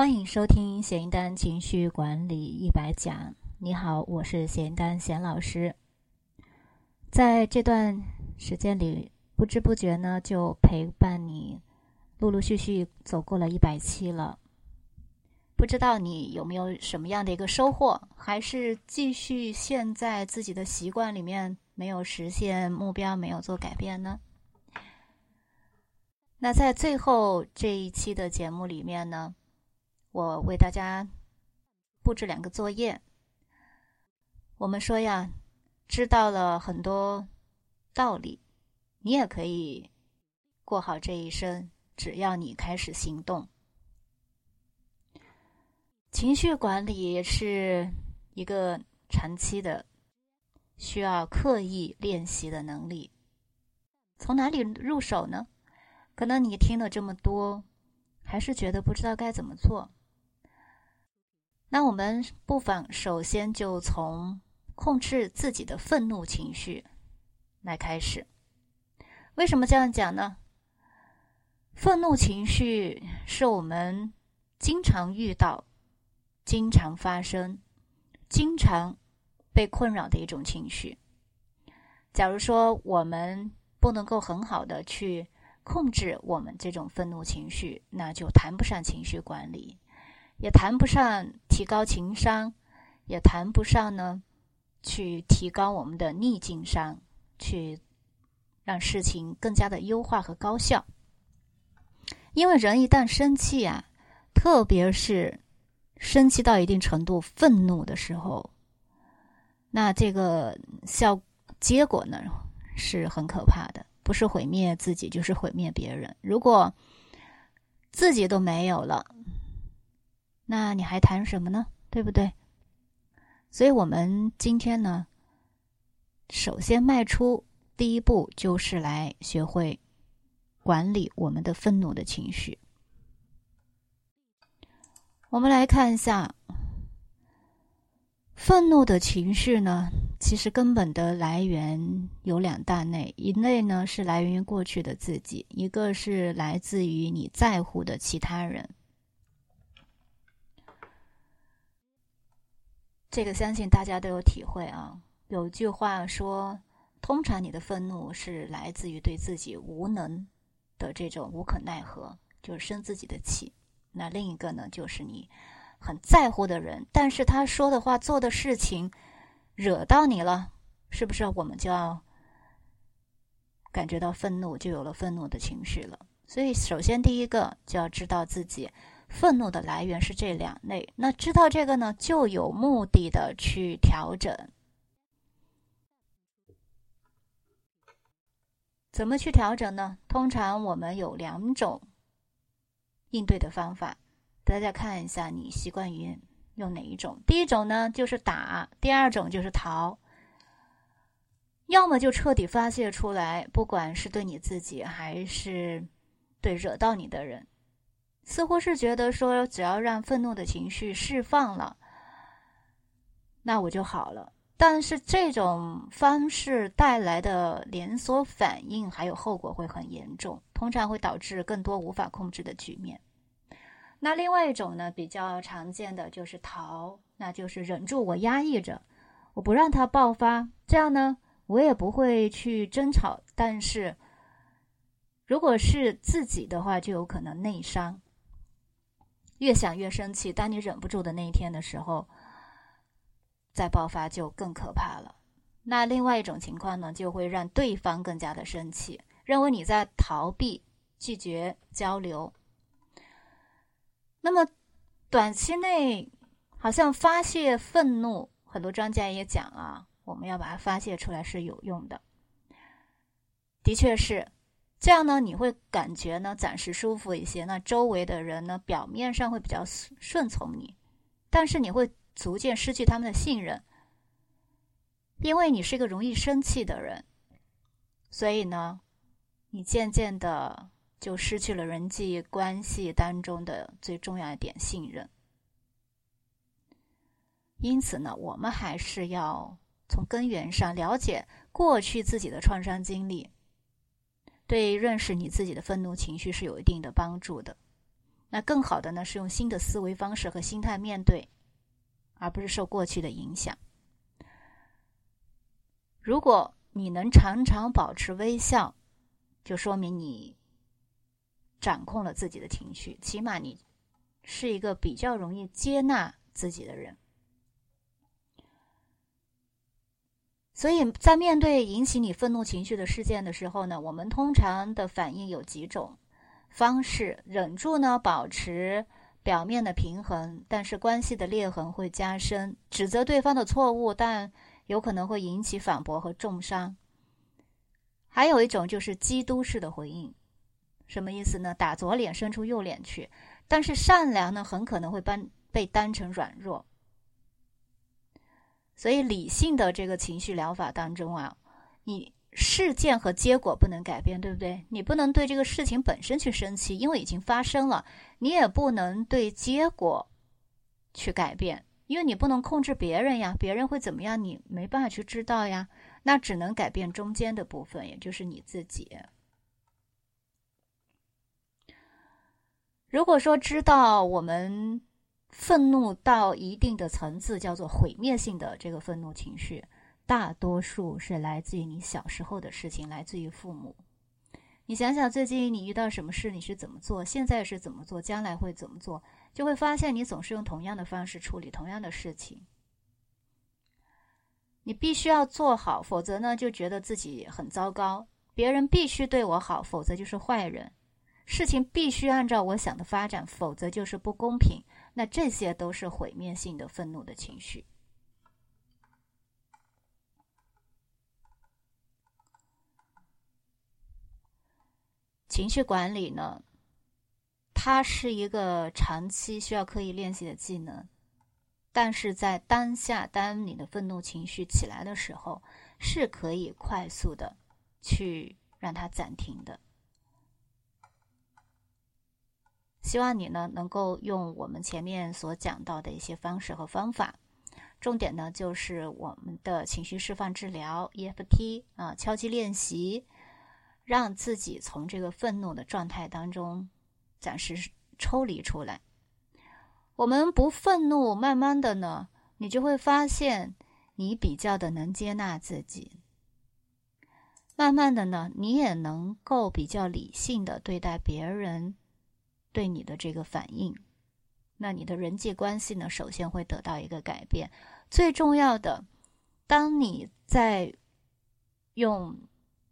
欢迎收听咸鱼丹情绪管理一百讲。你好，我是咸鱼丹咸老师。在这段时间里，不知不觉呢，就陪伴你，陆陆续续走过了一百期了。不知道你有没有什么样的一个收获，还是继续陷在自己的习惯里面，没有实现目标，没有做改变呢？那在最后这一期的节目里面呢？我为大家布置两个作业。我们说呀，知道了很多道理，你也可以过好这一生，只要你开始行动。情绪管理是一个长期的、需要刻意练习的能力。从哪里入手呢？可能你听了这么多，还是觉得不知道该怎么做。那我们不妨首先就从控制自己的愤怒情绪来开始。为什么这样讲呢？愤怒情绪是我们经常遇到、经常发生、经常被困扰的一种情绪。假如说我们不能够很好的去控制我们这种愤怒情绪，那就谈不上情绪管理。也谈不上提高情商，也谈不上呢，去提高我们的逆境商，去让事情更加的优化和高效。因为人一旦生气啊，特别是生气到一定程度、愤怒的时候，那这个效结果呢是很可怕的，不是毁灭自己，就是毁灭别人。如果自己都没有了。那你还谈什么呢？对不对？所以，我们今天呢，首先迈出第一步，就是来学会管理我们的愤怒的情绪。我们来看一下，愤怒的情绪呢，其实根本的来源有两大类，一类呢是来源于过去的自己，一个是来自于你在乎的其他人。这个相信大家都有体会啊。有句话说，通常你的愤怒是来自于对自己无能的这种无可奈何，就是生自己的气。那另一个呢，就是你很在乎的人，但是他说的话、做的事情惹到你了，是不是我们就要感觉到愤怒，就有了愤怒的情绪了？所以，首先第一个就要知道自己。愤怒的来源是这两类，那知道这个呢，就有目的的去调整。怎么去调整呢？通常我们有两种应对的方法，大家看一下你习惯于用哪一种。第一种呢就是打，第二种就是逃。要么就彻底发泄出来，不管是对你自己还是对惹到你的人。似乎是觉得说，只要让愤怒的情绪释放了，那我就好了。但是这种方式带来的连锁反应还有后果会很严重，通常会导致更多无法控制的局面。那另外一种呢，比较常见的就是逃，那就是忍住，我压抑着，我不让它爆发，这样呢，我也不会去争吵。但是如果是自己的话，就有可能内伤。越想越生气，当你忍不住的那一天的时候，再爆发就更可怕了。那另外一种情况呢，就会让对方更加的生气，认为你在逃避、拒绝交流。那么短期内好像发泄愤怒，很多专家也讲啊，我们要把它发泄出来是有用的，的确是。这样呢，你会感觉呢暂时舒服一些。那周围的人呢，表面上会比较顺从你，但是你会逐渐失去他们的信任，因为你是一个容易生气的人，所以呢，你渐渐的就失去了人际关系当中的最重要一点信任。因此呢，我们还是要从根源上了解过去自己的创伤经历。对认识你自己的愤怒情绪是有一定的帮助的。那更好的呢是用新的思维方式和心态面对，而不是受过去的影响。如果你能常常保持微笑，就说明你掌控了自己的情绪，起码你是一个比较容易接纳自己的人。所以在面对引起你愤怒情绪的事件的时候呢，我们通常的反应有几种方式：忍住呢，保持表面的平衡，但是关系的裂痕会加深；指责对方的错误，但有可能会引起反驳和重伤。还有一种就是基督式的回应，什么意思呢？打左脸伸出右脸去，但是善良呢，很可能会被被当成软弱。所以，理性的这个情绪疗法当中啊，你事件和结果不能改变，对不对？你不能对这个事情本身去生气，因为已经发生了；你也不能对结果去改变，因为你不能控制别人呀。别人会怎么样，你没办法去知道呀。那只能改变中间的部分，也就是你自己。如果说知道我们。愤怒到一定的层次，叫做毁灭性的这个愤怒情绪，大多数是来自于你小时候的事情，来自于父母。你想想，最近你遇到什么事，你是怎么做？现在是怎么做？将来会怎么做？就会发现你总是用同样的方式处理同样的事情。你必须要做好，否则呢，就觉得自己很糟糕。别人必须对我好，否则就是坏人。事情必须按照我想的发展，否则就是不公平。那这些都是毁灭性的愤怒的情绪。情绪管理呢，它是一个长期需要刻意练习的技能，但是在当下，当你的愤怒情绪起来的时候，是可以快速的去让它暂停的。希望你呢能够用我们前面所讲到的一些方式和方法，重点呢就是我们的情绪释放治疗 EFT 啊，敲击练习，让自己从这个愤怒的状态当中暂时抽离出来。我们不愤怒，慢慢的呢，你就会发现你比较的能接纳自己，慢慢的呢，你也能够比较理性的对待别人。对你的这个反应，那你的人际关系呢？首先会得到一个改变。最重要的，当你在用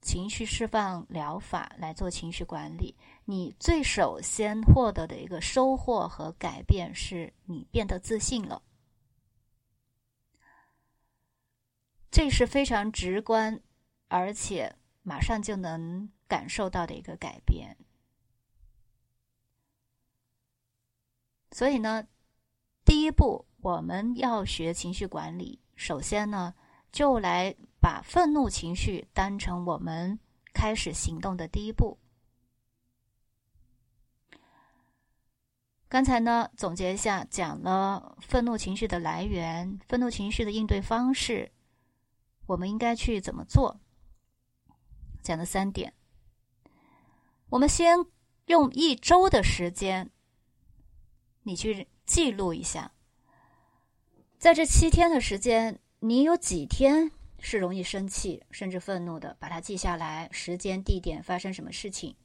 情绪释放疗法来做情绪管理，你最首先获得的一个收获和改变，是你变得自信了。这是非常直观，而且马上就能感受到的一个改变。所以呢，第一步我们要学情绪管理。首先呢，就来把愤怒情绪当成我们开始行动的第一步。刚才呢，总结一下，讲了愤怒情绪的来源、愤怒情绪的应对方式，我们应该去怎么做？讲了三点。我们先用一周的时间。你去记录一下，在这七天的时间，你有几天是容易生气甚至愤怒的？把它记下来，时间、地点、发生什么事情。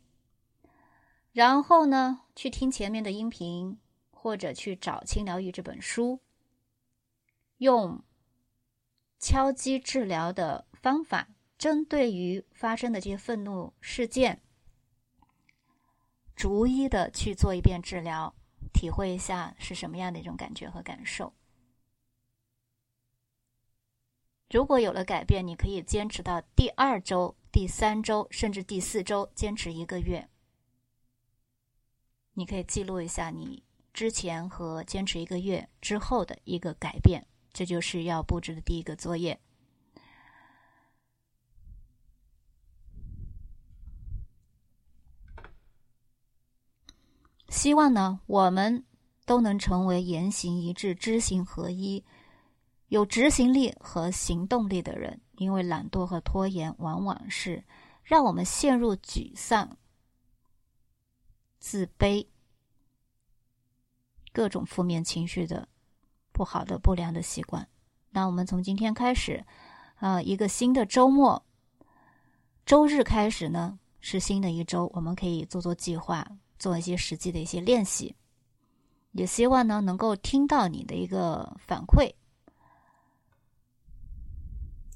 然后呢，去听前面的音频，或者去找《轻疗愈》这本书，用敲击治疗的方法，针对于发生的这些愤怒事件，逐一的去做一遍治疗。体会一下是什么样的一种感觉和感受。如果有了改变，你可以坚持到第二周、第三周，甚至第四周，坚持一个月。你可以记录一下你之前和坚持一个月之后的一个改变，这就是要布置的第一个作业。希望呢，我们都能成为言行一致、知行合一、有执行力和行动力的人。因为懒惰和拖延往往是让我们陷入沮丧、自卑各种负面情绪的不好的不良的习惯。那我们从今天开始，啊，一个新的周末，周日开始呢是新的一周，我们可以做做计划，做一些实际的一些练习。也希望呢能够听到你的一个反馈，